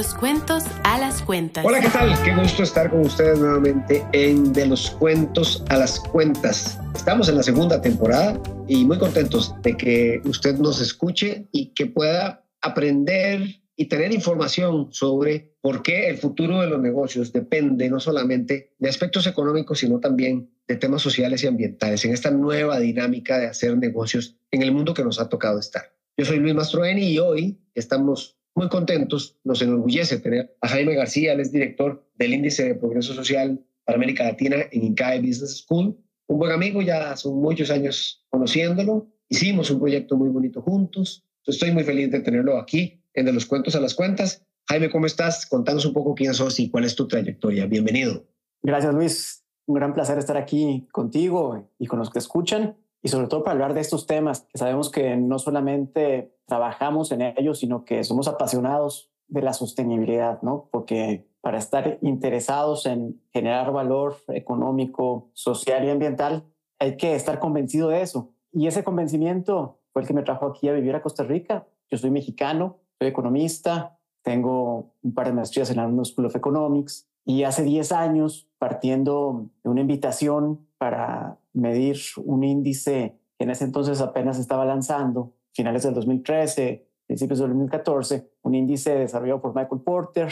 los cuentos a las cuentas. Hola, ¿qué tal? Qué gusto estar con ustedes nuevamente en De los cuentos a las cuentas. Estamos en la segunda temporada y muy contentos de que usted nos escuche y que pueda aprender y tener información sobre por qué el futuro de los negocios depende no solamente de aspectos económicos, sino también de temas sociales y ambientales en esta nueva dinámica de hacer negocios en el mundo que nos ha tocado estar. Yo soy Luis Mastroeni y hoy estamos muy contentos, nos enorgullece tener a Jaime García, él es director del Índice de Progreso Social para América Latina en INCAE Business School. Un buen amigo, ya son muchos años conociéndolo. Hicimos un proyecto muy bonito juntos. Estoy muy feliz de tenerlo aquí en De los Cuentos a las Cuentas. Jaime, ¿cómo estás? Contanos un poco quién sos y cuál es tu trayectoria. Bienvenido. Gracias, Luis. Un gran placer estar aquí contigo y con los que escuchan y sobre todo para hablar de estos temas que sabemos que no solamente trabajamos en ellos, sino que somos apasionados de la sostenibilidad, ¿no? Porque para estar interesados en generar valor económico, social y ambiental, hay que estar convencido de eso. Y ese convencimiento fue el que me trajo aquí a vivir a Costa Rica. Yo soy mexicano, soy economista, tengo un par de maestrías en la School of Economics y hace 10 años, partiendo de una invitación para medir un índice que en ese entonces apenas estaba lanzando, finales del 2013, principios del 2014, un índice desarrollado por Michael Porter,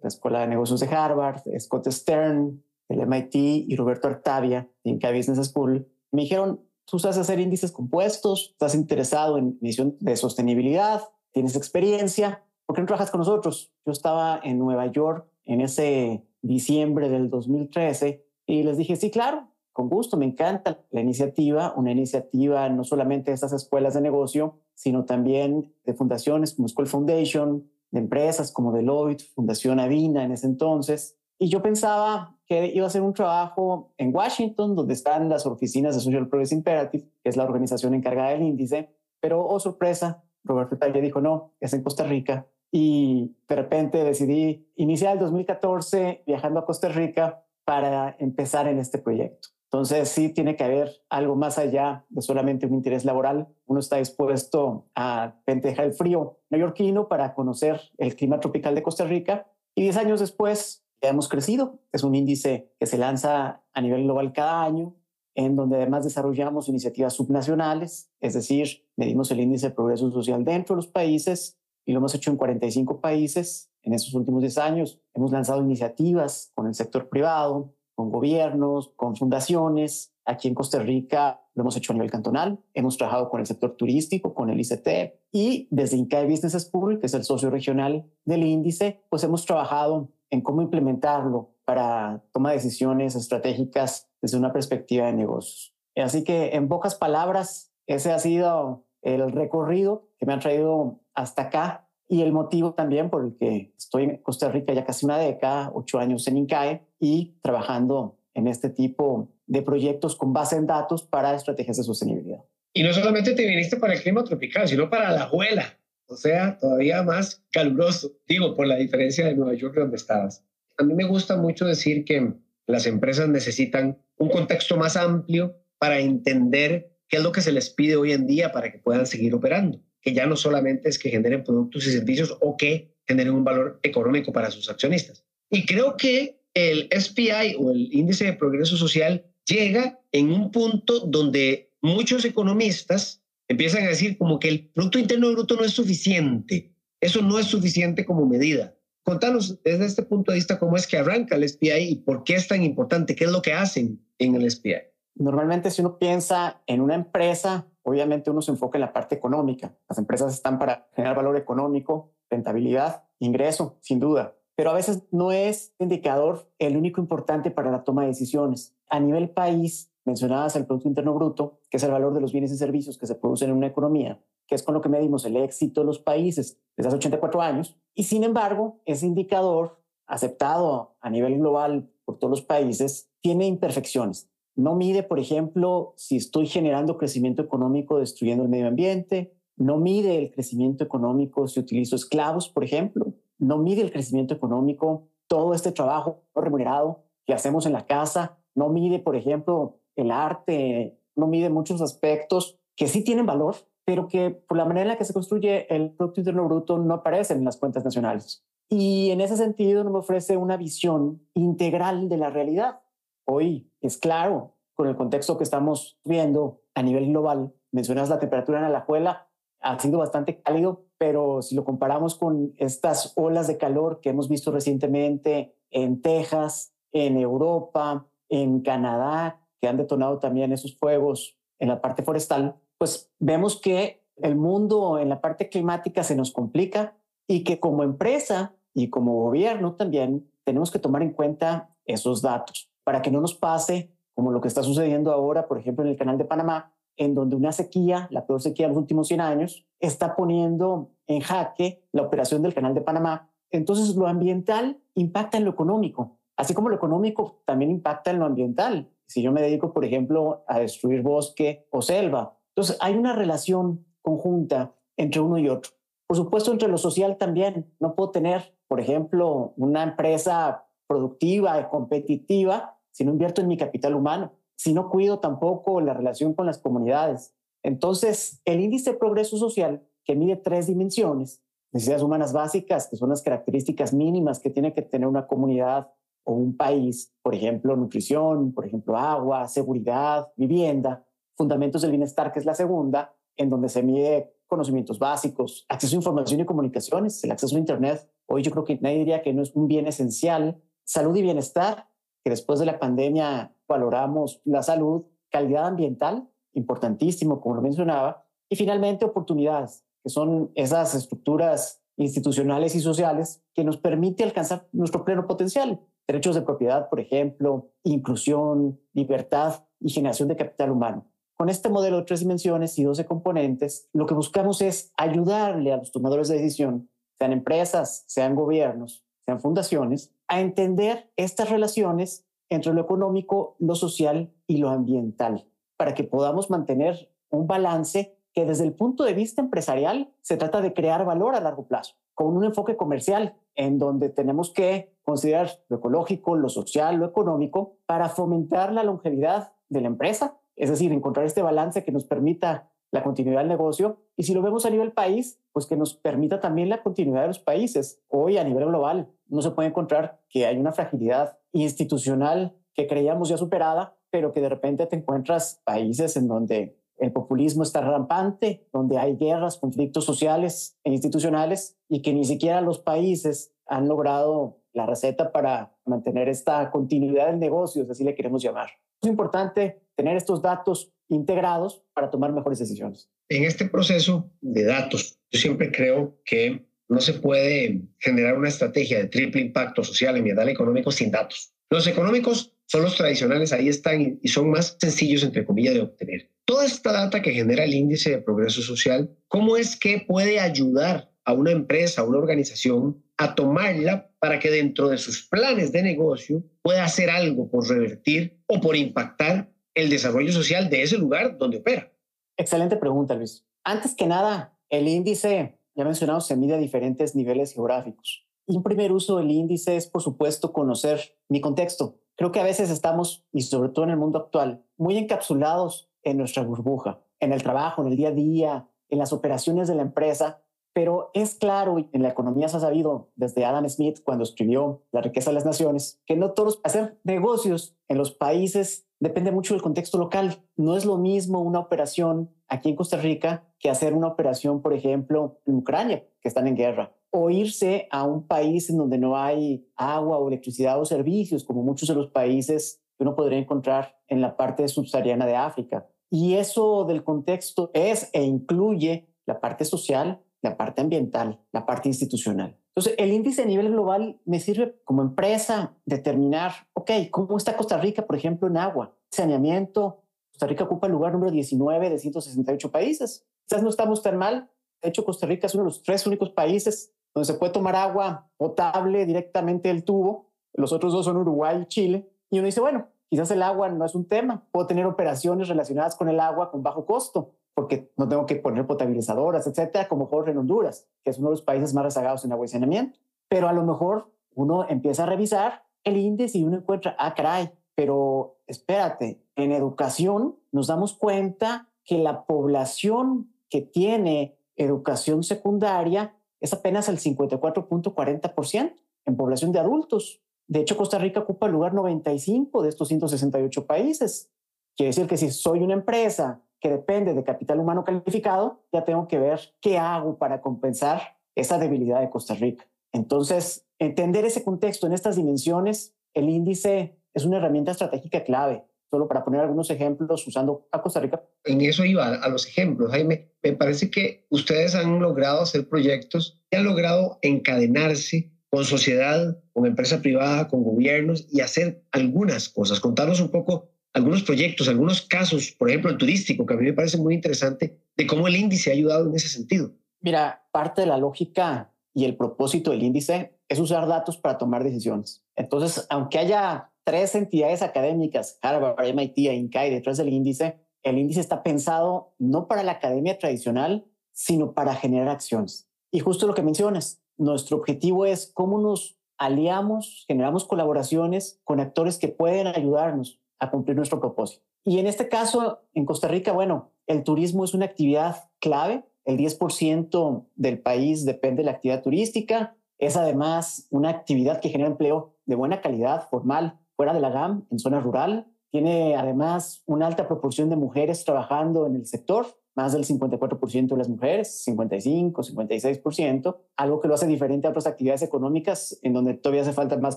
la Escuela de Negocios de Harvard, Scott Stern, el MIT y Roberto Artavia, de Inca Business School. Me dijeron, tú sabes hacer índices compuestos, estás interesado en misión de sostenibilidad, tienes experiencia, ¿por qué no trabajas con nosotros? Yo estaba en Nueva York en ese diciembre del 2013 y les dije, sí, claro, con gusto, me encanta la iniciativa, una iniciativa no solamente de estas escuelas de negocio, sino también de fundaciones como School Foundation, de empresas como Deloitte, Fundación Avina en ese entonces. Y yo pensaba que iba a ser un trabajo en Washington, donde están las oficinas de Social Progress Imperative, que es la organización encargada del índice, pero, oh sorpresa, Roberto Talle dijo, no, es en Costa Rica. Y de repente decidí iniciar el 2014 viajando a Costa Rica para empezar en este proyecto. Entonces sí tiene que haber algo más allá de solamente un interés laboral. Uno está dispuesto a dejar el frío neoyorquino para conocer el clima tropical de Costa Rica y 10 años después ya hemos crecido. Es un índice que se lanza a nivel global cada año, en donde además desarrollamos iniciativas subnacionales, es decir, medimos el índice de progreso social dentro de los países y lo hemos hecho en 45 países. En esos últimos 10 años hemos lanzado iniciativas con el sector privado, con gobiernos, con fundaciones. Aquí en Costa Rica lo hemos hecho a nivel cantonal, hemos trabajado con el sector turístico, con el ICT y desde INCAE Business School, que es el socio regional del índice, pues hemos trabajado en cómo implementarlo para toma de decisiones estratégicas desde una perspectiva de negocios. Así que en pocas palabras, ese ha sido el recorrido que me ha traído hasta acá y el motivo también por el que estoy en Costa Rica ya casi una década, ocho años en INCAE y trabajando en este tipo de proyectos con base en datos para estrategias de sostenibilidad. Y no solamente te viniste para el clima tropical, sino para la abuela, o sea, todavía más caluroso, digo, por la diferencia de Nueva York donde estabas. A mí me gusta mucho decir que las empresas necesitan un contexto más amplio para entender qué es lo que se les pide hoy en día para que puedan seguir operando que ya no solamente es que generen productos y servicios o que generen un valor económico para sus accionistas. Y creo que el SPI o el índice de progreso social llega en un punto donde muchos economistas empiezan a decir como que el Producto Interno Bruto no es suficiente. Eso no es suficiente como medida. Contanos desde este punto de vista cómo es que arranca el SPI y por qué es tan importante, qué es lo que hacen en el SPI. Normalmente si uno piensa en una empresa, obviamente uno se enfoca en la parte económica. Las empresas están para generar valor económico, rentabilidad, ingreso, sin duda. Pero a veces no es indicador el único importante para la toma de decisiones. A nivel país, mencionabas el Producto Interno Bruto, que es el valor de los bienes y servicios que se producen en una economía, que es con lo que medimos el éxito de los países desde hace 84 años. Y sin embargo, ese indicador, aceptado a nivel global por todos los países, tiene imperfecciones. No mide, por ejemplo, si estoy generando crecimiento económico destruyendo el medio ambiente. No mide el crecimiento económico si utilizo esclavos, por ejemplo. No mide el crecimiento económico todo este trabajo remunerado que hacemos en la casa. No mide, por ejemplo, el arte. No mide muchos aspectos que sí tienen valor, pero que por la manera en la que se construye el Producto Interno Bruto no aparecen en las cuentas nacionales. Y en ese sentido no me ofrece una visión integral de la realidad. Hoy es claro, con el contexto que estamos viendo a nivel global, mencionas la temperatura en Alajuela, ha sido bastante cálido, pero si lo comparamos con estas olas de calor que hemos visto recientemente en Texas, en Europa, en Canadá, que han detonado también esos fuegos en la parte forestal, pues vemos que el mundo en la parte climática se nos complica y que como empresa y como gobierno también tenemos que tomar en cuenta esos datos para que no nos pase como lo que está sucediendo ahora, por ejemplo, en el canal de Panamá, en donde una sequía, la peor sequía de los últimos 100 años, está poniendo en jaque la operación del canal de Panamá. Entonces, lo ambiental impacta en lo económico, así como lo económico también impacta en lo ambiental. Si yo me dedico, por ejemplo, a destruir bosque o selva, entonces hay una relación conjunta entre uno y otro. Por supuesto, entre lo social también. No puedo tener, por ejemplo, una empresa productiva y competitiva si no invierto en mi capital humano si no cuido tampoco la relación con las comunidades. Entonces, el índice de progreso social, que mide tres dimensiones, necesidades humanas básicas, que son las características mínimas que tiene que tener una comunidad o un país, por ejemplo, nutrición, por ejemplo, agua, seguridad, vivienda, fundamentos del bienestar, que es la segunda, en donde se mide conocimientos básicos, acceso a información y comunicaciones, el acceso a Internet. Hoy yo creo que nadie diría que no es un bien esencial. Salud y bienestar, que después de la pandemia valoramos la salud, calidad ambiental, importantísimo, como lo mencionaba, y finalmente oportunidades, que son esas estructuras institucionales y sociales que nos permite alcanzar nuestro pleno potencial. Derechos de propiedad, por ejemplo, inclusión, libertad y generación de capital humano. Con este modelo de tres dimensiones y 12 componentes, lo que buscamos es ayudarle a los tomadores de decisión, sean empresas, sean gobiernos, sean fundaciones, a entender estas relaciones entre lo económico, lo social y lo ambiental, para que podamos mantener un balance que desde el punto de vista empresarial se trata de crear valor a largo plazo, con un enfoque comercial en donde tenemos que considerar lo ecológico, lo social, lo económico, para fomentar la longevidad de la empresa, es decir, encontrar este balance que nos permita la continuidad del negocio y si lo vemos a nivel país, pues que nos permita también la continuidad de los países. Hoy a nivel global no se puede encontrar que hay una fragilidad institucional que creíamos ya superada, pero que de repente te encuentras países en donde el populismo está rampante, donde hay guerras, conflictos sociales e institucionales y que ni siquiera los países han logrado la receta para mantener esta continuidad del negocio, así le queremos llamar. Es importante tener estos datos integrados para tomar mejores decisiones. En este proceso de datos, yo siempre creo que no se puede generar una estrategia de triple impacto social, ambiental económico sin datos. Los económicos son los tradicionales, ahí están y son más sencillos, entre comillas, de obtener. Toda esta data que genera el índice de progreso social, ¿cómo es que puede ayudar a una empresa, a una organización, a tomarla para que dentro de sus planes de negocio pueda hacer algo por revertir o por impactar el desarrollo social de ese lugar donde opera? Excelente pregunta, Luis. Antes que nada, el índice, ya mencionado, se mide a diferentes niveles geográficos. Un primer uso del índice es, por supuesto, conocer mi contexto. Creo que a veces estamos, y sobre todo en el mundo actual, muy encapsulados en nuestra burbuja, en el trabajo, en el día a día, en las operaciones de la empresa, pero es claro, y en la economía se ha sabido desde Adam Smith cuando escribió La riqueza de las naciones, que no todos hacer negocios en los países depende mucho del contexto local. No es lo mismo una operación aquí en Costa Rica que hacer una operación, por ejemplo, en Ucrania, que están en guerra, o irse a un país en donde no hay agua o electricidad o servicios, como muchos de los países que uno podría encontrar en la parte subsahariana de África. Y eso del contexto es e incluye la parte social, la parte ambiental, la parte institucional. Entonces, el índice a nivel global me sirve como empresa determinar, ok, ¿cómo está Costa Rica, por ejemplo, en agua? Saneamiento. Costa Rica ocupa el lugar número 19 de 168 países. Quizás no estamos tan mal. De hecho, Costa Rica es uno de los tres únicos países donde se puede tomar agua potable directamente del tubo. Los otros dos son Uruguay y Chile. Y uno dice, bueno, quizás el agua no es un tema. Puedo tener operaciones relacionadas con el agua con bajo costo porque no tengo que poner potabilizadoras, etcétera, como Jorge en Honduras, que es uno de los países más rezagados en agua y saneamiento. Pero a lo mejor uno empieza a revisar el índice y uno encuentra, ah, caray, pero espérate, en educación nos damos cuenta que la población que tiene educación secundaria es apenas el 54.40% en población de adultos. De hecho, Costa Rica ocupa el lugar 95 de estos 168 países. Quiere decir que si soy una empresa que depende de capital humano calificado, ya tengo que ver qué hago para compensar esa debilidad de Costa Rica. Entonces, entender ese contexto en estas dimensiones, el índice es una herramienta estratégica clave. Solo para poner algunos ejemplos usando a Costa Rica. En eso iba, a los ejemplos, Jaime. Me parece que ustedes han logrado hacer proyectos y han logrado encadenarse con sociedad, con empresa privada, con gobiernos y hacer algunas cosas. Contarnos un poco algunos proyectos, algunos casos, por ejemplo, el turístico, que a mí me parece muy interesante, de cómo el índice ha ayudado en ese sentido. Mira, parte de la lógica y el propósito del índice es usar datos para tomar decisiones. Entonces, aunque haya tres entidades académicas, Harvard, MIT e INCAI, detrás del índice, el índice está pensado no para la academia tradicional, sino para generar acciones. Y justo lo que mencionas, nuestro objetivo es cómo nos aliamos, generamos colaboraciones con actores que pueden ayudarnos a cumplir nuestro propósito. Y en este caso, en Costa Rica, bueno, el turismo es una actividad clave el 10% del país depende de la actividad turística. Es además una actividad que genera empleo de buena calidad, formal, fuera de la GAM, en zona rural. Tiene además una alta proporción de mujeres trabajando en el sector, más del 54% de las mujeres, 55, 56%, algo que lo hace diferente a otras actividades económicas en donde todavía hace falta más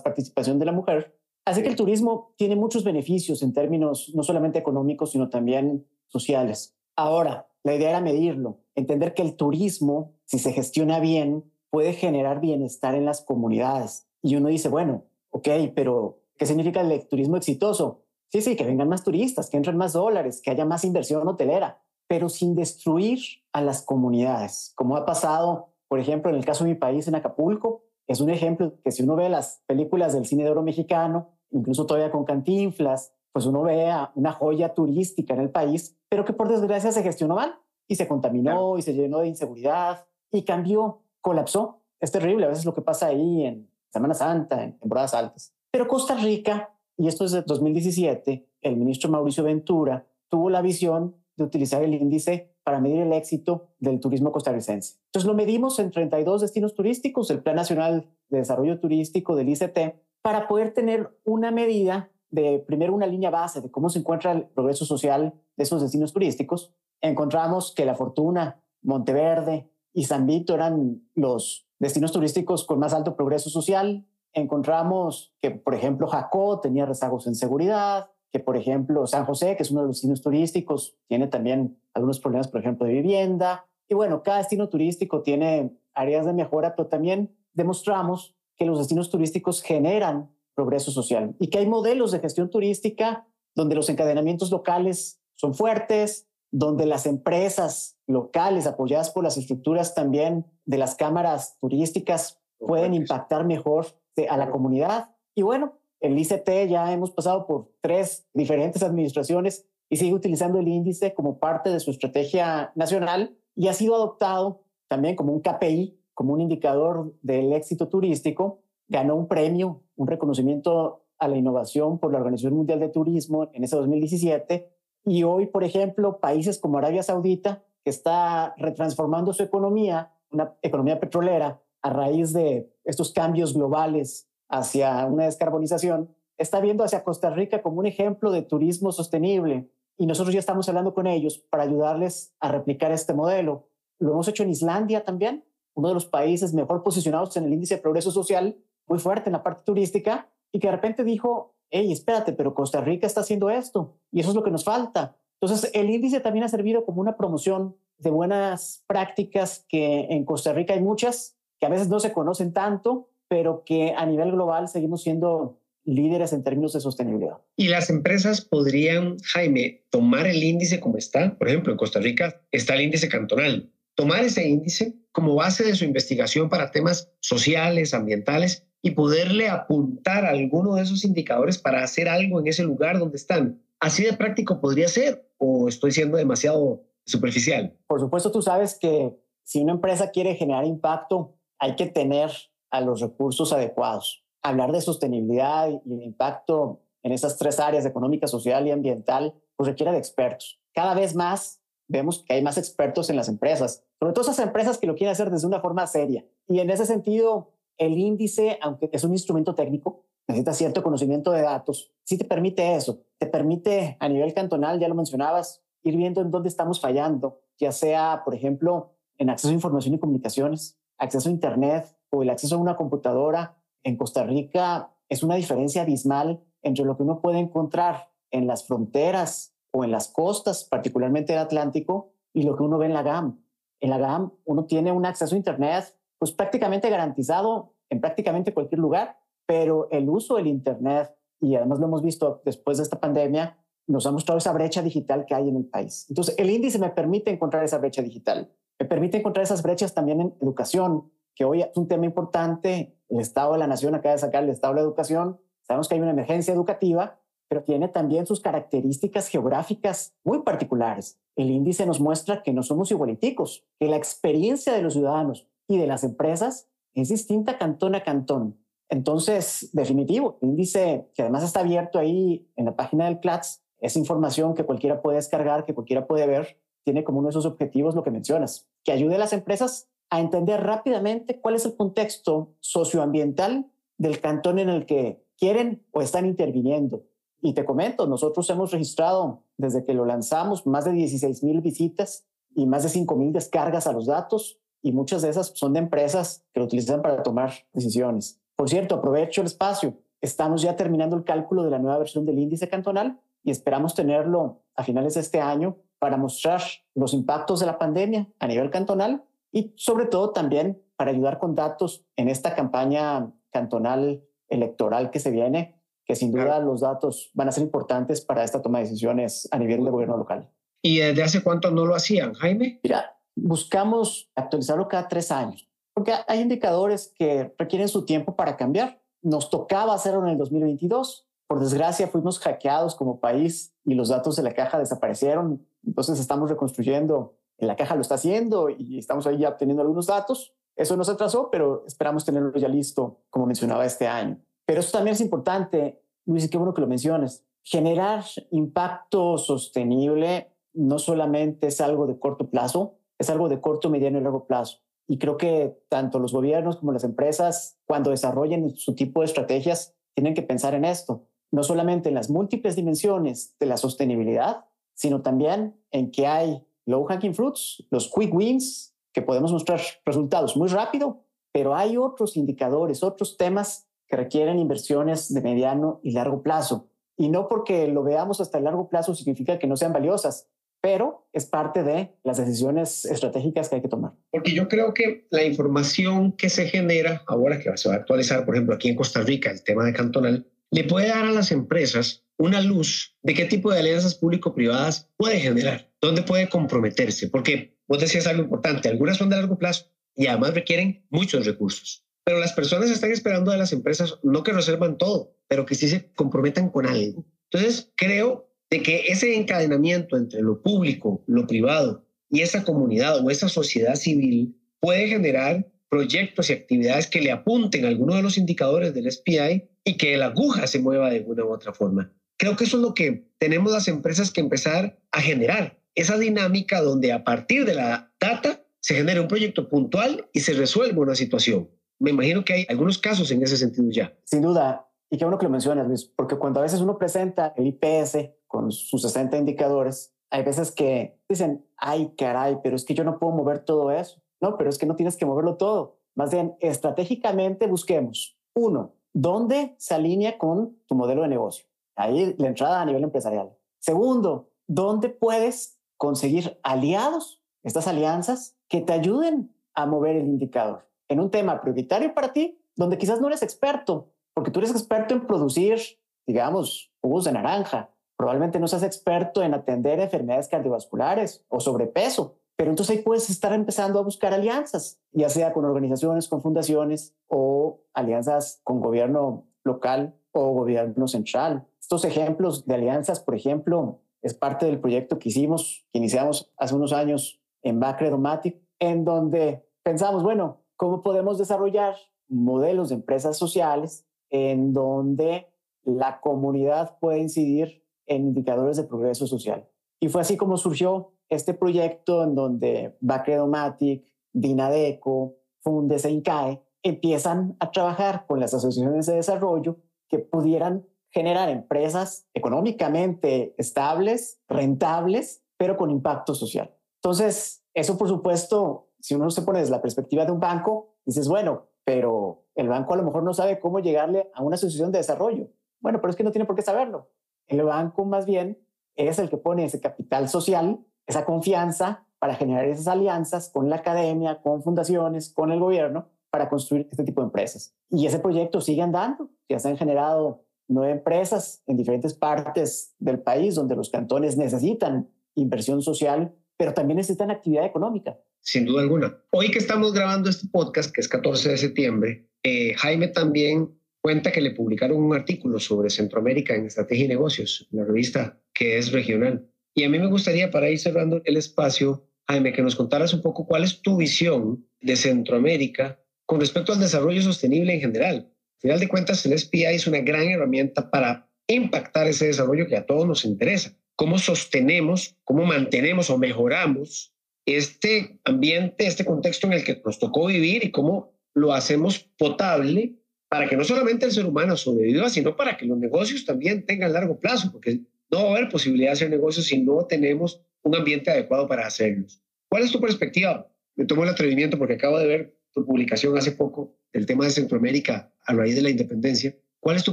participación de la mujer. Así que el turismo tiene muchos beneficios en términos no solamente económicos, sino también sociales. Ahora, la idea era medirlo, entender que el turismo, si se gestiona bien, puede generar bienestar en las comunidades. Y uno dice, bueno, ok, pero ¿qué significa el turismo exitoso? Sí, sí, que vengan más turistas, que entren más dólares, que haya más inversión hotelera, pero sin destruir a las comunidades, como ha pasado, por ejemplo, en el caso de mi país, en Acapulco. Es un ejemplo que si uno ve las películas del cine de oro mexicano, incluso todavía con cantinflas, pues uno ve una joya turística en el país, pero que por desgracia se gestionó mal y se contaminó y se llenó de inseguridad y cambió, colapsó. Es terrible a veces lo que pasa ahí en Semana Santa, en temporadas altas. Pero Costa Rica, y esto es de 2017, el ministro Mauricio Ventura tuvo la visión de utilizar el índice para medir el éxito del turismo costarricense. Entonces lo medimos en 32 destinos turísticos, el Plan Nacional de Desarrollo Turístico del ICT, para poder tener una medida de primero una línea base de cómo se encuentra el progreso social de esos destinos turísticos, encontramos que La Fortuna, Monteverde y San Vito eran los destinos turísticos con más alto progreso social. Encontramos que, por ejemplo, Jacó tenía rezagos en seguridad, que, por ejemplo, San José, que es uno de los destinos turísticos, tiene también algunos problemas, por ejemplo, de vivienda. Y bueno, cada destino turístico tiene áreas de mejora, pero también demostramos que los destinos turísticos generan progreso social y que hay modelos de gestión turística donde los encadenamientos locales son fuertes, donde las empresas locales apoyadas por las estructuras también de las cámaras turísticas pueden impactar mejor a la comunidad. Y bueno, el ICT ya hemos pasado por tres diferentes administraciones y sigue utilizando el índice como parte de su estrategia nacional y ha sido adoptado también como un KPI, como un indicador del éxito turístico ganó un premio, un reconocimiento a la innovación por la Organización Mundial de Turismo en ese 2017. Y hoy, por ejemplo, países como Arabia Saudita, que está retransformando su economía, una economía petrolera, a raíz de estos cambios globales hacia una descarbonización, está viendo hacia Costa Rica como un ejemplo de turismo sostenible. Y nosotros ya estamos hablando con ellos para ayudarles a replicar este modelo. Lo hemos hecho en Islandia también, uno de los países mejor posicionados en el índice de progreso social, muy fuerte en la parte turística y que de repente dijo, hey, espérate, pero Costa Rica está haciendo esto y eso es lo que nos falta. Entonces, el índice también ha servido como una promoción de buenas prácticas que en Costa Rica hay muchas, que a veces no se conocen tanto, pero que a nivel global seguimos siendo líderes en términos de sostenibilidad. Y las empresas podrían, Jaime, tomar el índice como está. Por ejemplo, en Costa Rica está el índice cantonal. Tomar ese índice como base de su investigación para temas sociales, ambientales y poderle apuntar a alguno de esos indicadores para hacer algo en ese lugar donde están. ¿Así de práctico podría ser o estoy siendo demasiado superficial? Por supuesto, tú sabes que si una empresa quiere generar impacto, hay que tener a los recursos adecuados. Hablar de sostenibilidad y de impacto en esas tres áreas, económica, social y ambiental, pues requiere de expertos. Cada vez más vemos que hay más expertos en las empresas, sobre todo esas empresas que lo quieren hacer desde una forma seria. Y en ese sentido, el índice, aunque es un instrumento técnico, necesita cierto conocimiento de datos, sí te permite eso, te permite a nivel cantonal, ya lo mencionabas, ir viendo en dónde estamos fallando, ya sea, por ejemplo, en acceso a información y comunicaciones, acceso a Internet o el acceso a una computadora. En Costa Rica es una diferencia abismal entre lo que uno puede encontrar en las fronteras o en las costas, particularmente el Atlántico, y lo que uno ve en la GAM. En la GAM uno tiene un acceso a Internet pues prácticamente garantizado en prácticamente cualquier lugar, pero el uso del Internet, y además lo hemos visto después de esta pandemia, nos ha mostrado esa brecha digital que hay en el país. Entonces, el índice me permite encontrar esa brecha digital. Me permite encontrar esas brechas también en educación, que hoy es un tema importante. El Estado de la Nación acaba de sacar el Estado de la Educación. Sabemos que hay una emergencia educativa pero tiene también sus características geográficas muy particulares. El índice nos muestra que no somos igualiticos, que la experiencia de los ciudadanos y de las empresas es distinta cantón a cantón. Entonces, definitivo, el índice que además está abierto ahí en la página del CLATS, es información que cualquiera puede descargar, que cualquiera puede ver, tiene como uno de esos objetivos lo que mencionas, que ayude a las empresas a entender rápidamente cuál es el contexto socioambiental del cantón en el que quieren o están interviniendo y te comento, nosotros hemos registrado desde que lo lanzamos más de 16 mil visitas y más de 5 mil descargas a los datos y muchas de esas son de empresas que lo utilizan para tomar decisiones. Por cierto, aprovecho el espacio. Estamos ya terminando el cálculo de la nueva versión del índice cantonal y esperamos tenerlo a finales de este año para mostrar los impactos de la pandemia a nivel cantonal y sobre todo también para ayudar con datos en esta campaña cantonal electoral que se viene que sin duda los datos van a ser importantes para esta toma de decisiones a nivel de gobierno local. ¿Y desde hace cuánto no lo hacían, Jaime? Mira, buscamos actualizarlo cada tres años, porque hay indicadores que requieren su tiempo para cambiar. Nos tocaba hacerlo en el 2022. Por desgracia, fuimos hackeados como país y los datos de la caja desaparecieron. Entonces estamos reconstruyendo. La caja lo está haciendo y estamos ahí ya obteniendo algunos datos. Eso nos atrasó, pero esperamos tenerlo ya listo, como mencionaba, este año. Pero eso también es importante, Luis, y qué bueno que lo menciones. Generar impacto sostenible no solamente es algo de corto plazo, es algo de corto, mediano y largo plazo. Y creo que tanto los gobiernos como las empresas, cuando desarrollen su tipo de estrategias, tienen que pensar en esto, no solamente en las múltiples dimensiones de la sostenibilidad, sino también en que hay low hanging fruits, los quick wins, que podemos mostrar resultados muy rápido, pero hay otros indicadores, otros temas que requieren inversiones de mediano y largo plazo. Y no porque lo veamos hasta el largo plazo significa que no sean valiosas, pero es parte de las decisiones estratégicas que hay que tomar. Porque yo creo que la información que se genera ahora que se va a actualizar, por ejemplo, aquí en Costa Rica, el tema de cantonal, le puede dar a las empresas una luz de qué tipo de alianzas público-privadas puede generar, dónde puede comprometerse, porque vos decías algo importante, algunas son de largo plazo y además requieren muchos recursos. Pero las personas están esperando de las empresas no que reservan todo, pero que sí se comprometan con algo. Entonces, creo de que ese encadenamiento entre lo público, lo privado y esa comunidad o esa sociedad civil puede generar proyectos y actividades que le apunten a algunos de los indicadores del SPI y que la aguja se mueva de una u otra forma. Creo que eso es lo que tenemos las empresas que empezar a generar, esa dinámica donde a partir de la data se genera un proyecto puntual y se resuelve una situación me imagino que hay algunos casos en ese sentido ya. Sin duda, y qué bueno que lo mencionas, Luis, porque cuando a veces uno presenta el IPS con sus 60 indicadores, hay veces que dicen, ay, caray, pero es que yo no puedo mover todo eso. No, pero es que no tienes que moverlo todo. Más bien, estratégicamente busquemos, uno, ¿dónde se alinea con tu modelo de negocio? Ahí la entrada a nivel empresarial. Segundo, ¿dónde puedes conseguir aliados, estas alianzas, que te ayuden a mover el indicador? en un tema prioritario para ti, donde quizás no eres experto, porque tú eres experto en producir, digamos, jugos de naranja. Probablemente no seas experto en atender enfermedades cardiovasculares o sobrepeso, pero entonces ahí puedes estar empezando a buscar alianzas, ya sea con organizaciones, con fundaciones o alianzas con gobierno local o gobierno central. Estos ejemplos de alianzas, por ejemplo, es parte del proyecto que hicimos, que iniciamos hace unos años en Bacredomatic, en donde pensamos, bueno, cómo podemos desarrollar modelos de empresas sociales en donde la comunidad puede incidir en indicadores de progreso social. Y fue así como surgió este proyecto en donde Bacredomatic, Dinadeco, Fundes e INCAE empiezan a trabajar con las asociaciones de desarrollo que pudieran generar empresas económicamente estables, rentables, pero con impacto social. Entonces, eso por supuesto, si uno se pone desde la perspectiva de un banco, dices, bueno, pero el banco a lo mejor no sabe cómo llegarle a una asociación de desarrollo. Bueno, pero es que no tiene por qué saberlo. El banco más bien es el que pone ese capital social, esa confianza para generar esas alianzas con la academia, con fundaciones, con el gobierno, para construir este tipo de empresas. Y ese proyecto sigue andando. Ya se han generado nueve empresas en diferentes partes del país donde los cantones necesitan inversión social, pero también necesitan actividad económica. Sin duda alguna. Hoy que estamos grabando este podcast, que es 14 de septiembre, eh, Jaime también cuenta que le publicaron un artículo sobre Centroamérica en Estrategia y Negocios, la revista que es regional. Y a mí me gustaría, para ir cerrando el espacio, Jaime, que nos contaras un poco cuál es tu visión de Centroamérica con respecto al desarrollo sostenible en general. Al final de cuentas, el SPI es una gran herramienta para impactar ese desarrollo que a todos nos interesa. ¿Cómo sostenemos, cómo mantenemos o mejoramos este ambiente, este contexto en el que nos tocó vivir y cómo lo hacemos potable para que no solamente el ser humano sobreviva, sino para que los negocios también tengan largo plazo, porque no va a haber posibilidad de hacer negocios si no tenemos un ambiente adecuado para hacerlos. ¿Cuál es tu perspectiva? Me tomo el atrevimiento porque acabo de ver tu publicación hace poco del tema de Centroamérica a raíz de la independencia. ¿Cuál es tu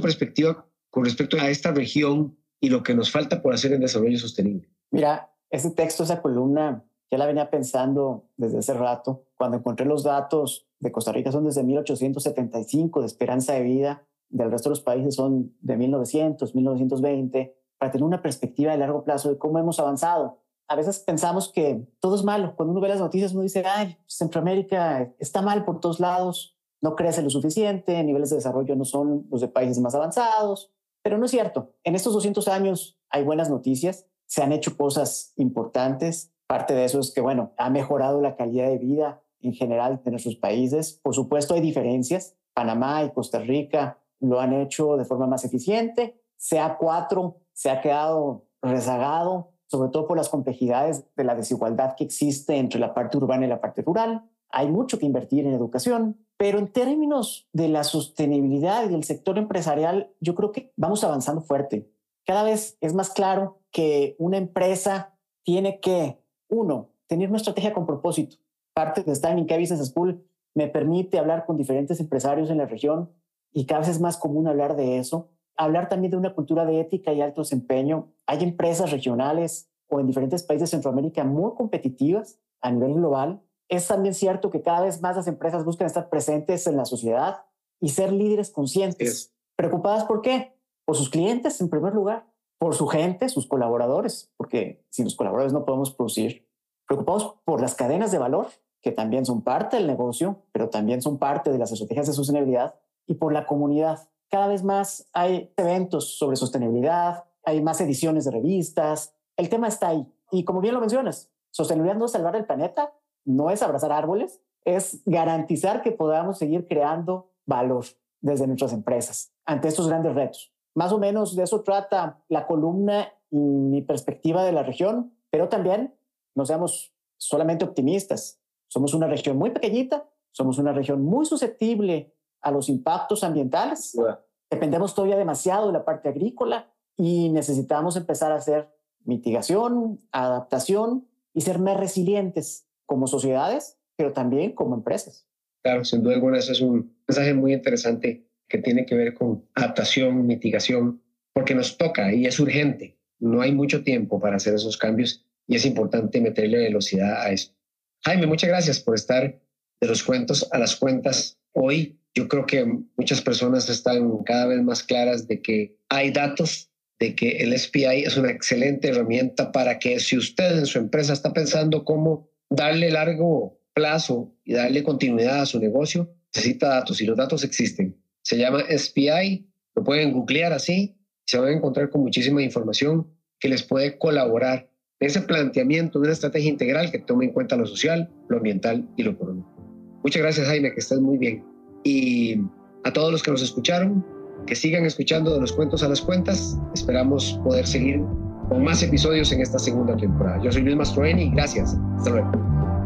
perspectiva con respecto a esta región y lo que nos falta por hacer en desarrollo sostenible? Mira, ese texto, esa columna, ya la venía pensando desde hace rato. Cuando encontré los datos de Costa Rica son desde 1875 de esperanza de vida, del resto de los países son de 1900, 1920, para tener una perspectiva de largo plazo de cómo hemos avanzado. A veces pensamos que todo es malo. Cuando uno ve las noticias, uno dice, ay, Centroamérica está mal por todos lados, no crece lo suficiente, niveles de desarrollo no son los de países más avanzados. Pero no es cierto. En estos 200 años hay buenas noticias, se han hecho cosas importantes, Parte de eso es que, bueno, ha mejorado la calidad de vida en general de nuestros países. Por supuesto, hay diferencias. Panamá y Costa Rica lo han hecho de forma más eficiente. CA4 se ha quedado rezagado, sobre todo por las complejidades de la desigualdad que existe entre la parte urbana y la parte rural. Hay mucho que invertir en educación, pero en términos de la sostenibilidad y del sector empresarial, yo creo que vamos avanzando fuerte. Cada vez es más claro que una empresa tiene que uno, tener una estrategia con propósito. Parte de estar en Inca Business School me permite hablar con diferentes empresarios en la región y cada vez es más común hablar de eso. Hablar también de una cultura de ética y alto desempeño. Hay empresas regionales o en diferentes países de Centroamérica muy competitivas a nivel global. Es también cierto que cada vez más las empresas buscan estar presentes en la sociedad y ser líderes conscientes. ¿Preocupadas por qué? Por sus clientes en primer lugar por su gente, sus colaboradores, porque sin los colaboradores no podemos producir. Preocupados por las cadenas de valor, que también son parte del negocio, pero también son parte de las estrategias de sostenibilidad, y por la comunidad. Cada vez más hay eventos sobre sostenibilidad, hay más ediciones de revistas, el tema está ahí. Y como bien lo mencionas, sostenibilidad no es salvar el planeta, no es abrazar árboles, es garantizar que podamos seguir creando valor desde nuestras empresas ante estos grandes retos. Más o menos de eso trata la columna y mi perspectiva de la región, pero también no seamos solamente optimistas. Somos una región muy pequeñita, somos una región muy susceptible a los impactos ambientales. Dependemos todavía demasiado de la parte agrícola y necesitamos empezar a hacer mitigación, adaptación y ser más resilientes como sociedades, pero también como empresas. Claro, sin duda alguna, eso es un mensaje muy interesante que tiene que ver con adaptación, mitigación, porque nos toca y es urgente. No hay mucho tiempo para hacer esos cambios y es importante meterle velocidad a eso. Jaime, muchas gracias por estar de los cuentos a las cuentas hoy. Yo creo que muchas personas están cada vez más claras de que hay datos, de que el SPI es una excelente herramienta para que si usted en su empresa está pensando cómo darle largo plazo y darle continuidad a su negocio, necesita datos y los datos existen. Se llama SPI, lo pueden googlear así, se van a encontrar con muchísima información que les puede colaborar en ese planteamiento de una estrategia integral que tome en cuenta lo social, lo ambiental y lo económico. Muchas gracias Jaime, que estés muy bien. Y a todos los que nos escucharon, que sigan escuchando de los cuentos a las cuentas, esperamos poder seguir con más episodios en esta segunda temporada. Yo soy Luis Mastroeni gracias. Hasta luego.